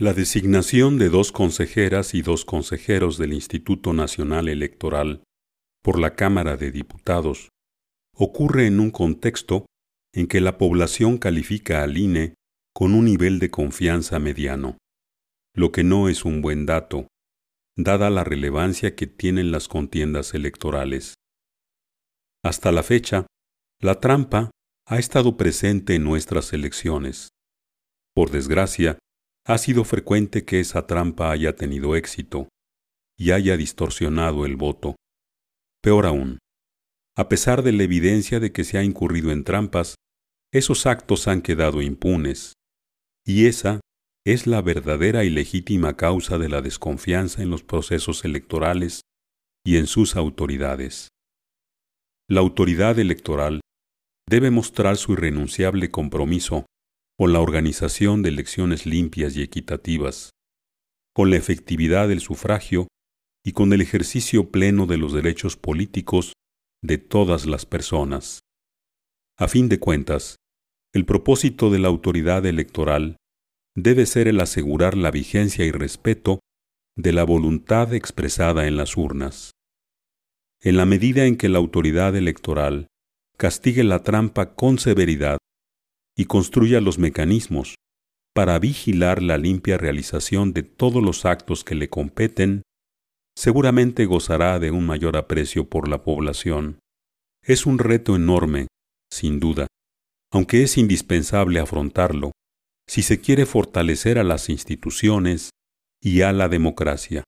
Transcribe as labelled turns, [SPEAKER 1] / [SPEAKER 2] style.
[SPEAKER 1] La designación de dos consejeras y dos consejeros del Instituto Nacional Electoral por la Cámara de Diputados ocurre en un contexto en que la población califica al INE con un nivel de confianza mediano, lo que no es un buen dato, dada la relevancia que tienen las contiendas electorales. Hasta la fecha, la trampa ha estado presente en nuestras elecciones. Por desgracia, ha sido frecuente que esa trampa haya tenido éxito y haya distorsionado el voto. Peor aún, a pesar de la evidencia de que se ha incurrido en trampas, esos actos han quedado impunes, y esa es la verdadera y legítima causa de la desconfianza en los procesos electorales y en sus autoridades. La autoridad electoral debe mostrar su irrenunciable compromiso con la organización de elecciones limpias y equitativas, con la efectividad del sufragio y con el ejercicio pleno de los derechos políticos de todas las personas. A fin de cuentas, el propósito de la autoridad electoral debe ser el asegurar la vigencia y respeto de la voluntad expresada en las urnas. En la medida en que la autoridad electoral castigue la trampa con severidad y construya los mecanismos para vigilar la limpia realización de todos los actos que le competen, seguramente gozará de un mayor aprecio por la población. Es un reto enorme, sin duda, aunque es indispensable afrontarlo si se quiere fortalecer a las instituciones y a la democracia.